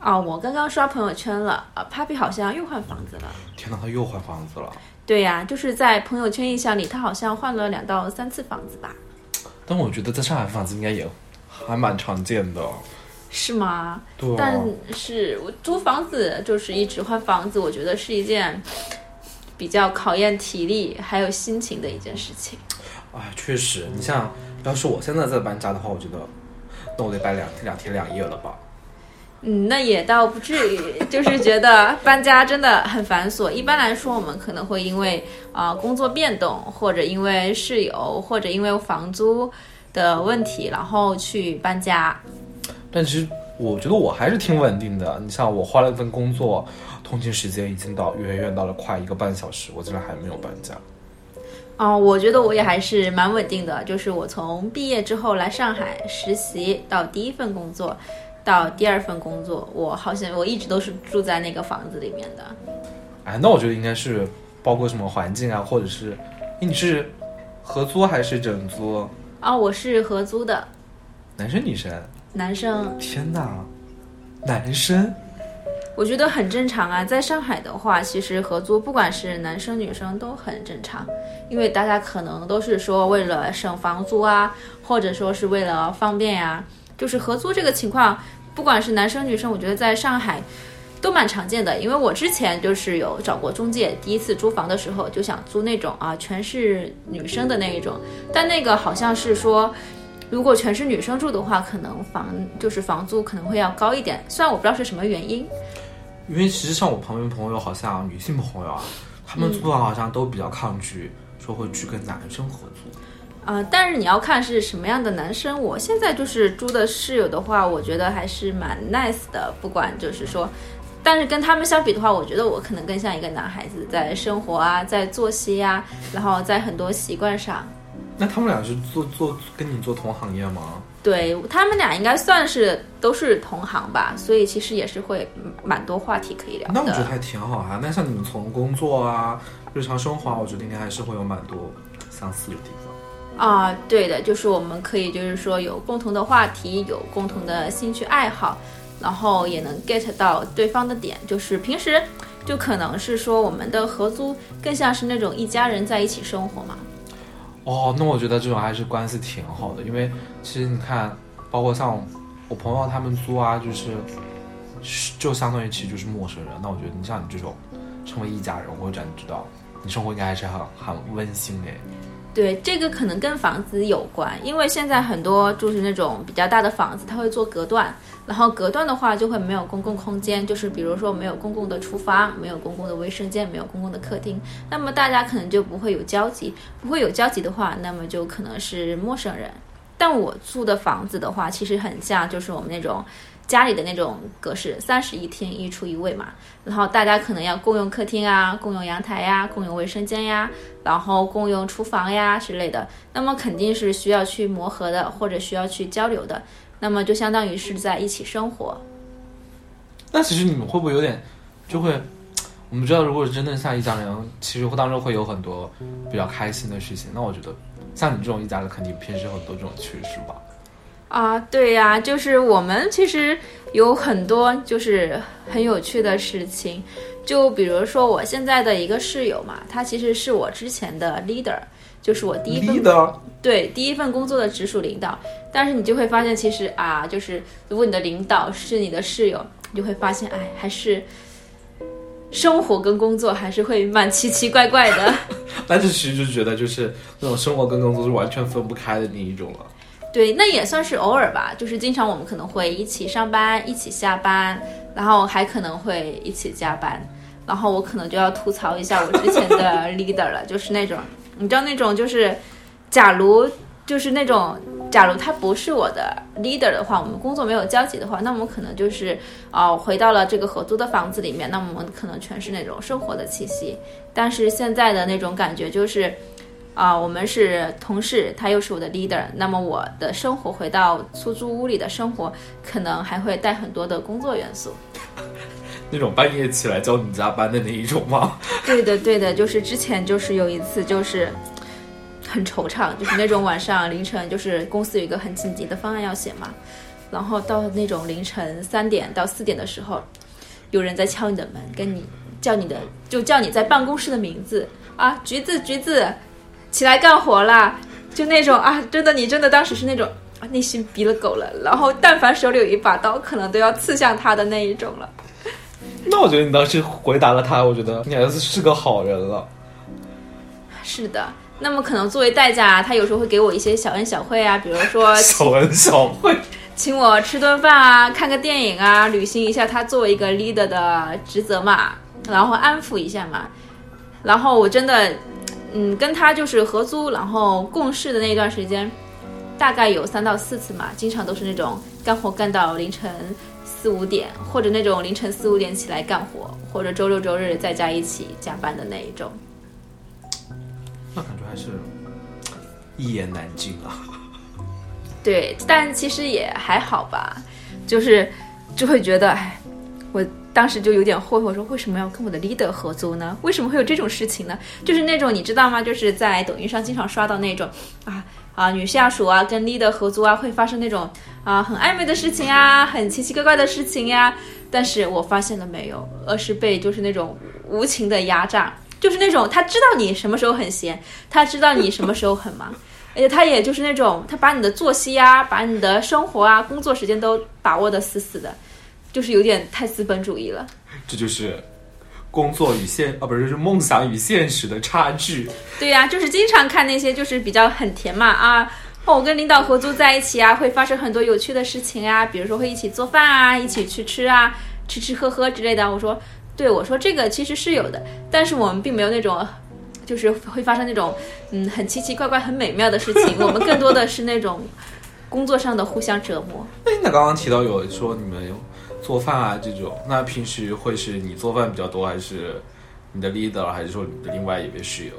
哦，我刚刚刷朋友圈了，啊，Papi 好像又换房子了。天哪，他又换房子了。对呀、就是在朋友圈印象里，他好像换了两到三次房子吧？但我觉得在上海房子应该也还蛮常见的。是吗？对啊但是我租房子就是一直换房子，我觉得是一件比较考验体力还有心情的一件事情。啊，确实，你像要是我现在在搬家的话，我觉得那我得搬两两天两夜了吧。嗯，那也倒不至于，就是觉得搬家真的很繁琐。一般来说，我们可能会因为啊、工作变动，或者因为室友，或者因为房租的问题，然后去搬家。但其实我觉得我还是挺稳定的。你像我换了一份工作，通勤时间已经到远远到了快一个半小时，我竟然还没有搬家。哦，我觉得我也还是蛮稳定的。就是我从毕业之后来上海实习，到第一份工作，到第二份工作，我好像我一直都是住在那个房子里面的。哎，那我觉得应该是包括什么环境啊，或者是，哎你是合租还是整租？哦，我是合租的，男生女生？男生。天哪，男生？我觉得很正常啊，在上海的话，其实合租不管是男生女生都很正常，因为大家可能都是说为了省房租啊，或者说是为了方便呀、就是合租这个情况，不管是男生女生，我觉得在上海都蛮常见的。因为我之前就是有找过中介，第一次租房的时候就想租那种啊全是女生的那一种，但那个好像是说。如果全是女生住的话，可能房就是房租可能会要高一点，虽然我不知道是什么原因。因为其实像我旁边朋友，好像女性朋友啊，他们租房好像都比较抗拒，说会去跟男生合租。呃，但是你要看是什么样的男生。我现在就是住的室友的话，我觉得还是蛮 nice 的，不管就是说，但是跟他们相比的话，我觉得我可能更像一个男孩子，在生活啊，在作息啊，然后在很多习惯上，那他们俩是做做跟你做同行业吗？对他们俩应该算是都是同行吧，所以其实也是会嗯蛮多话题可以聊的。那我觉得还挺好啊。那像你们从工作啊、日常生活啊，我觉得应该还是会有蛮多相似的地方。啊，对的，就是我们可以就是说有共同的话题，有共同的兴趣爱好，然后也能 get 到对方的点。就是平时就可能是说我们的合租更像是那种一家人在一起生活嘛。哦，那我觉得这种还是关系挺好的，因为其实你看，包括像我朋友他们租啊，就是就相当于其实就是陌生人。那我觉得你像你这种成为一家人，我会感觉到你生活应该还是很很温馨诶。对，这个可能跟房子有关，因为现在很多就是那种比较大的房子，它会做隔断，然后隔断的话就会没有公共空间，就是比如说没有公共的厨房，没有公共的卫生间，没有公共的客厅，那么大家可能就不会有交集，不会有交集的话，那么就可能是陌生人。但我住的房子的话，其实很像就是我们那种家里的那种格式，三室一厅一厨一卫嘛。然后大家可能要共用客厅啊，共用阳台呀，共用卫生间呀，然后共用厨房呀之类的。那么肯定是需要去磨合的，或者需要去交流的。那么就相当于是在一起生活。那其实你们会不会有点就会？我们知道，如果真的像一家人，其实会当中会有很多比较开心的事情。那我觉得，像你这种一家人，肯定平时有很多这种趣事吧。啊，对呀、就是我们其实有很多就是很有趣的事情，就比如说我现在的一个室友嘛，他其实是我之前的 leader，就是我第一份对第一份工作的直属领导。但是你就会发现，其实啊，就是如果你的领导是你的室友，你就会发现，哎，还是生活跟工作还是会蛮奇奇怪怪的。但是其实就觉得就是那种生活跟工作是完全分不开的那一种了。对，那也算是偶尔吧，就是经常我们可能会一起上班，一起下班，然后还可能会一起加班。然后我可能就要吐槽一下我之前的 leader 了，就是那种你知道那种就是，假如就是那种假如他不是我的 leader 的话，我们工作没有交集的话，那我们可能就是呃回到了这个合租的房子里面，那我们可能全是那种生活的气息。但是现在的那种感觉就是。啊、我们是同事，他又是我的 leader，那么我的生活回到出租屋里的生活，可能还会带很多的工作元素。那种半夜起来教你加班的那一种吗？对的，对的，就是之前就是有一次就是很惆怅，就是那种晚上凌晨，就是公司有一个很紧急的方案要写嘛，然后到那种凌晨三点到四点的时候，有人在敲你的门，跟你叫你的，就叫你在办公室的名字啊，橘子橘子，起来干活啦！就那种啊，真的，你真的当时是那种啊，内心逼了狗了，然后但凡手里有一把刀，可能都要刺向他的那一种了。那我觉得你当时回答了他，我觉得你儿子是个好人了。是的，那么可能作为代价，他有时候会给我一些小恩小惠啊，比如说 小恩小惠，请我吃顿饭啊，看个电影啊，履行一下他作为一个 leader 的职责嘛，然后安抚一下嘛。然后我真的，嗯，跟他就是合租，然后共事的那一段时间，大概有三到四次嘛，经常都是那种干活干到凌晨四五点，或者那种凌晨四五点起来干活，或者周六周日在家一起加班的那一种。那感觉还是一言难尽啊。对，但其实也还好吧，就是就会觉得，哎，我当时就有点后悔，说为什么要跟我的 leader 合租呢？为什么会有这种事情呢？就是那种你知道吗？就是在抖音上经常刷到那种啊啊女下属啊跟 leader 合租啊会发生那种啊很暧昧的事情啊，很奇奇怪怪的事情呀。但是我发现了没有，而是被就是那种无情的压榨，就是那种他知道你什么时候很闲，他知道你什么时候很忙。而且他也就是那种，他把你的作息啊，把你的生活啊、工作时间都把握的死死的，就是有点太资本主义了。这就是工作与现啊，不是，就是梦想与现实的差距。对呀、就是经常看那些就是比较很甜嘛啊，哦我跟领导合租在一起啊，会发生很多有趣的事情啊，比如说会一起做饭啊，一起去吃啊，吃吃喝喝之类的。我说，对我说这个其实是有的，但是我们并没有那种。就是会发生那种，嗯，很奇奇怪怪、很美妙的事情。我们更多的是那种工作上的互相折磨。哎，那刚刚提到有说你们有做饭啊这种，那平时会是你做饭比较多，还是你的 leader，还是说你的另外一位室友？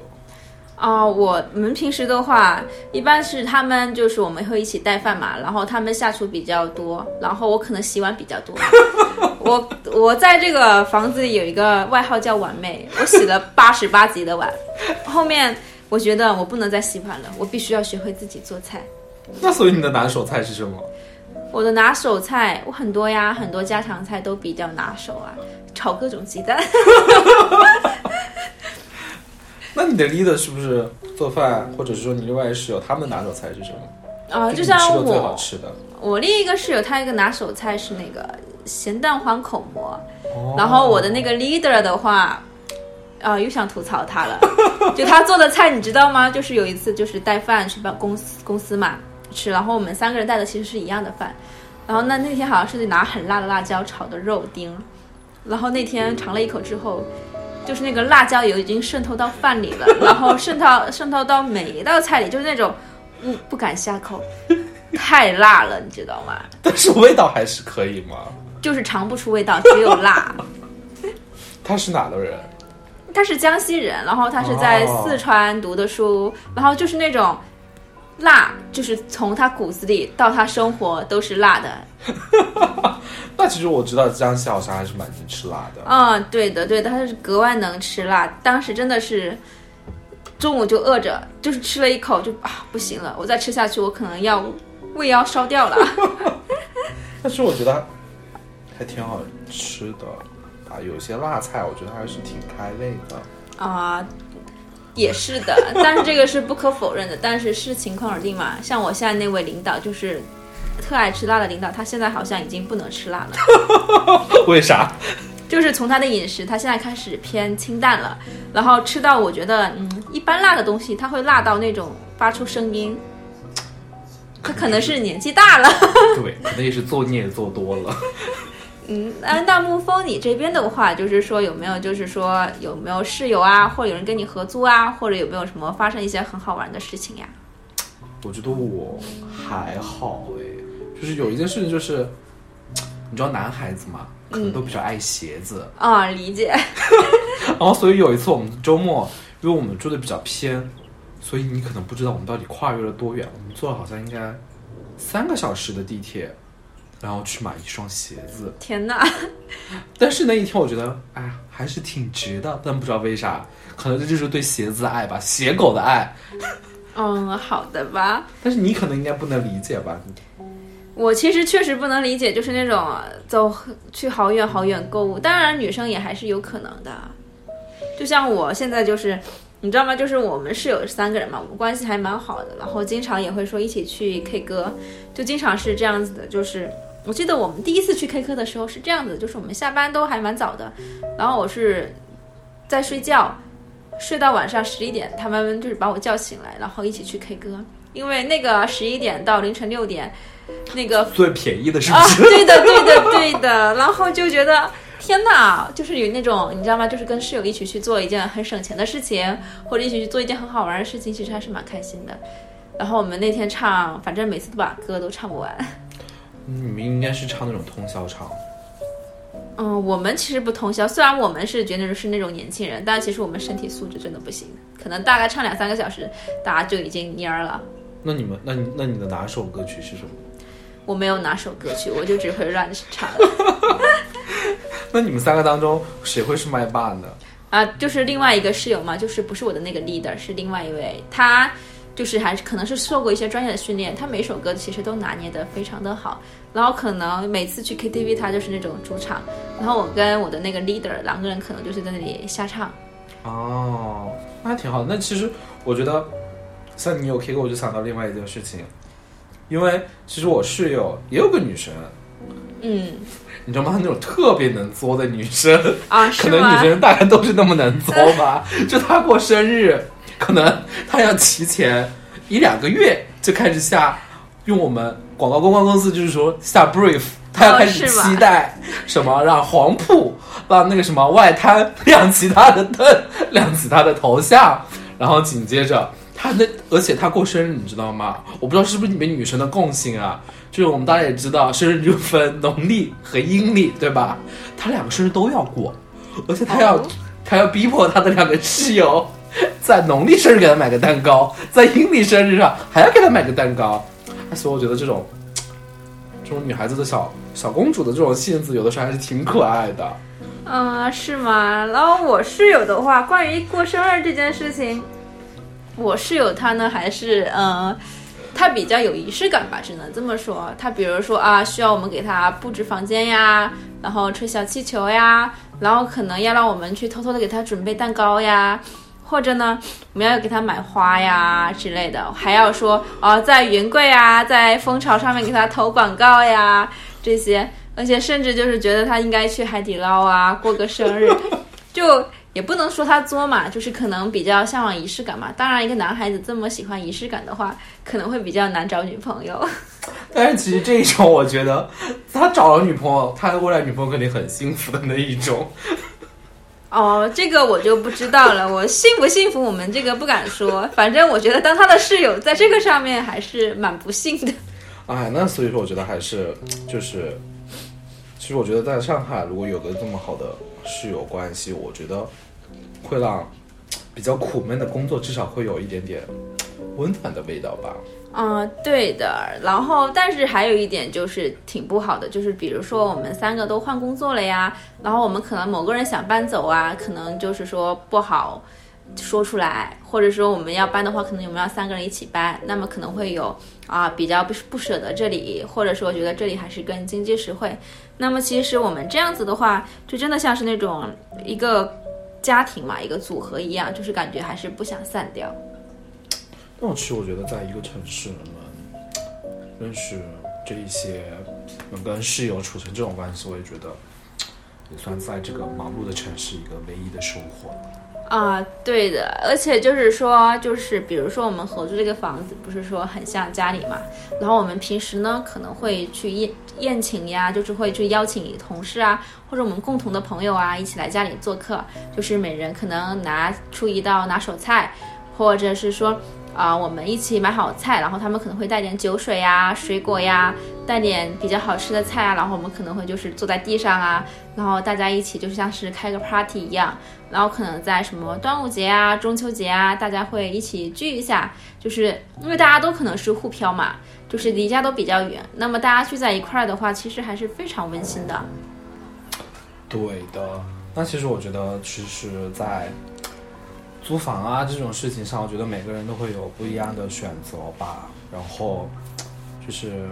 啊，我们平时的话，一般是他们就是我们会一起带饭嘛，然后他们下厨比较多，然后我可能洗碗比较多。我我在这个房子里有一个外号叫碗妹，我洗了 八十八级的碗。后面我觉得我不能再洗碗了，我必须要学会自己做菜。那所以你的拿手菜是什么？我的拿手菜我很多呀，很多家常菜都比较拿手啊，炒各种鸡蛋。那你的 leader 是不是做饭，或者是说你另外一室友他们的拿手菜是什么？啊、就就像你吃过最好我，吃的。我另一个室友他一个拿手菜是那个咸蛋黄口蘑。哦然后我的那个 leader 的话，啊、又想吐槽他了。就他做的菜，你知道吗？就是有一次就是带饭去办公司公司嘛吃，然后我们三个人带的其实是一样的饭，然后那那天好像是拿很辣的辣椒炒的肉丁，然后那天尝了一口之后。就是那个辣椒油已经渗透到饭里了，然后渗透渗透到每一道菜里，就是那种不不敢下口，太辣了，你知道吗？但是味道还是可以吗？就是尝不出味道，只有辣。他是哪的人？他是江西人，然后他是在哦四川读的书，然后就是那种辣，就是从他骨子里到他生活都是辣的。那其实我知道江西好像还是蛮能吃辣的。嗯，对的，对的，他是格外能吃辣。当时真的是中午就饿着，就是吃了一口就啊不行了，我再吃下去我可能要胃要烧掉了。但是我觉得还挺好吃的啊，有些辣菜我觉得还是挺开胃的。啊，也是的，但是这个是不可否认的，但是视情况而定嘛。像我现在那位领导就是特爱吃辣的领导，他现在好像已经不能吃辣了。为啥？就是从他的饮食，他现在开始偏清淡了，然后吃到我觉得嗯一般辣的东西，他会辣到那种发出声音。他可能是年纪大了，对，可能也是作孽做多了。嗯，那那沐风你这边的话，就是说有没有，就是说有没有室友啊，或者有人跟你合租啊，或者有没有什么发生一些很好玩的事情呀？我觉得我还好哎，就是有一件事情就是，你知道男孩子嘛，可能都比较爱鞋子，啊、理解。然后所以有一次我们周末，因为我们住的比较偏，所以你可能不知道我们到底跨越了多远，我们坐了好像应该三个小时的地铁，然后去买一双鞋子。天哪！但是那一天我觉得，哎呀，还是挺值的，但不知道为啥，可能这就是对鞋子的爱吧，鞋狗的爱。嗯，好的吧。但是你可能应该不能理解吧？我其实确实不能理解，就是那种走去好远好远购物，当然女生也还是有可能的。就像我现在就是，你知道吗？就是我们室友三个人嘛，我们关系还蛮好的，然后经常也会说一起去 K 歌，就经常是这样子的。就是我记得我们第一次去 K 歌的时候是这样子，就是我们下班都还蛮早的，然后我是在睡觉，睡到晚上十一点，他们就是把我叫醒来，然后一起去 K 歌，因为那个十一点到凌晨六点，那个最便宜的是不啊，是？对的，对的，对的。然后就觉得天呐，就是有那种你知道吗？就是跟室友一起去做一件很省钱的事情，或者一起去做一件很好玩的事情，其实还是蛮开心的。然后我们那天唱，反正每次都把歌都唱不完。你们应该是唱那种通宵唱。嗯，我们其实不通宵，虽然我们是觉得是那种年轻人，但其实我们身体素质真的不行，可能大概唱两三个小时，大家就已经蔫儿了。那你们，那你那你的哪首歌曲是什么？我没有哪首歌曲，我就只会乱唱。那你们三个当中谁会是麦霸呢？啊，就是另外一个室友嘛，就是不是我的那个 leader，是另外一位，他就是还是可能是受过一些专业的训练，他每首歌其实都拿捏得非常的好，然后可能每次去 KTV 他就是那种主场，然后我跟我的那个 leader 两个人可能就是在那里瞎唱。哦，那还挺好的。那其实我觉得，像你有 K 歌，我就想到另外一件事情，因为其实我室友也有个女生，嗯你知道吗？她那种特别能作的女生，啊，可？能女生大概都是那么能作吧。就她过生日，可能他要提前一两个月就开始下，用我们广告公关公司就是说下 brief，他要开始期待什么，让 黄铺让那个什么外滩亮起他的灯，亮起他的头像，然后紧接着。他那，而且他过生日，你知道吗？我不知道是不是你们女生的共性啊，就是我们大家也知道，生日就分农历和阴历，对吧？他两个生日都要过，而且他要、哦她要逼迫他的两个室友，在农历生日给她买个蛋糕，在阴历生日上还要给她买个蛋糕。所以我觉得这种这种女孩子的小小公主的这种性子，有的时候还是挺可爱的。嗯，是吗？然后我室友的话，关于过生日这件事情，我室友她呢还是嗯。呃他比较有仪式感吧，只能这么说。他比如说啊，需要我们给他布置房间呀，然后吹小气球呀，然后可能要让我们去偷偷的给他准备蛋糕呀，或者呢，我们要给他买花呀之类的，还要说啊，在云柜啊，在蜂巢上面给他投广告呀这些，而且甚至就是觉得他应该去海底捞啊 过个生日，就也不能说他作嘛，就是可能比较向往仪式感嘛。当然，一个男孩子这么喜欢仪式感的话，可能会比较难找女朋友。但是其实这一种，我觉得他找了女朋友，他未来女朋友肯定很幸福的那一种。哦，这个我就不知道了，我幸不幸福，我们这个不敢说。反正我觉得当他的室友在这个上面还是蛮不幸的。哎，那所以说，我觉得还是就是，其实我觉得在上海，如果有个这么好的室友关系，我觉得会让比较苦闷的工作至少会有一点点温暖的味道吧。嗯，对的。然后，但是还有一点就是挺不好的，就是比如说我们三个都换工作了呀，然后我们可能某个人想搬走啊，可能就是说不好说出来，或者说我们要搬的话，可能我们要三个人一起搬，那么可能会有啊比较不不舍得这里，或者说觉得这里还是更经济实惠。那么其实我们这样子的话，就真的像是那种一个家庭嘛，一个组合一样，就是感觉还是不想散掉。但其实我觉得，在一个城市能认识这一些，能跟室友处成这种关系，我也觉得也算在这个忙碌的城市一个唯一的收获。啊，对的，而且就是说，就是比如说我们合租这个房子，不是说很像家里嘛，然后我们平时呢可能会去宴宴请呀，就是会去邀请同事啊，或者我们共同的朋友啊一起来家里做客，就是每人可能拿出一道拿手菜，或者是说啊、我们一起买好菜，然后他们可能会带点酒水呀、水果呀，带点比较好吃的菜啊，然后我们可能会就是坐在地上啊，然后大家一起就像是开个 party 一样。然后可能在什么端午节啊、中秋节啊，大家会一起聚一下，就是因为大家都可能是沪漂嘛，就是离家都比较远，那么大家聚在一块儿的话，其实还是非常温馨的。对的，那其实我觉得，其实，在租房啊这种事情上，我觉得每个人都会有不一样的选择吧。然后，就是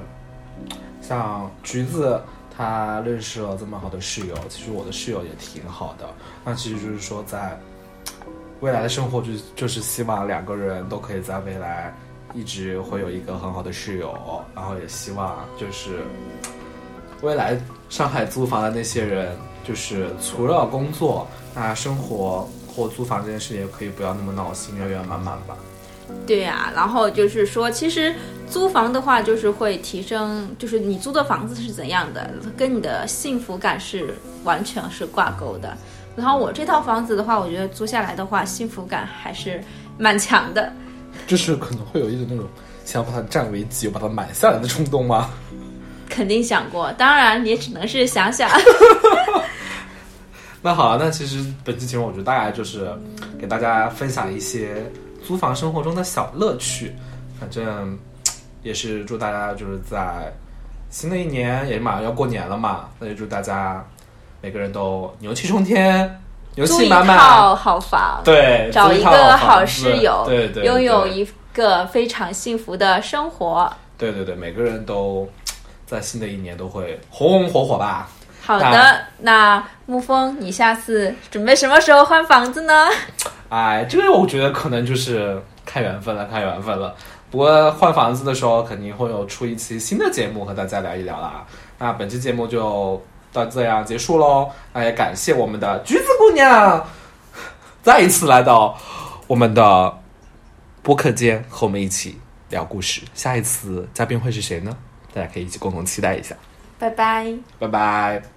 像橘子，他认识了这么好的室友，其实我的室友也挺好的。那其实就是说，在未来的生活就就是希望两个人都可以在未来一直会有一个很好的室友，然后也希望就是未来上海租房的那些人，就是除了工作，那生活或租房这件事也可以不要那么闹心，圆圆满满吧。对呀、然后就是说，其实租房的话，就是会提升，就是你租的房子是怎样的，跟你的幸福感是完全是挂钩的。然后我这套房子的话，我觉得租下来的话，幸福感还是蛮强的。就是可能会有一种那种想要把它占为己有，把它买下来的冲动吗？肯定想过，当然也只能是想想。那好了，那其实本期节目我觉得大概就是给大家分享一些租房生活中的小乐趣，反正也是祝大家就是在新的一年也马上要过年了嘛，那就祝大家每个人都牛气冲天，牛租一气满满，套好房，对，找一个好室友，对对，对拥有一个非常幸福的生活。对对对，每个人都在新的一年都会红红火火吧。好的那，那沐风，你下次准备什么时候换房子呢？哎，这个我觉得可能就是看缘分了，看缘分了。不过换房子的时候，肯定会有出一期新的节目和大家聊一聊啦。那本期节目就到这样结束喽。那也感谢我们的橘子姑娘再一次来到我们的播客间，和我们一起聊故事。下一次嘉宾会是谁呢？大家可以一起共同期待一下。拜拜。拜拜。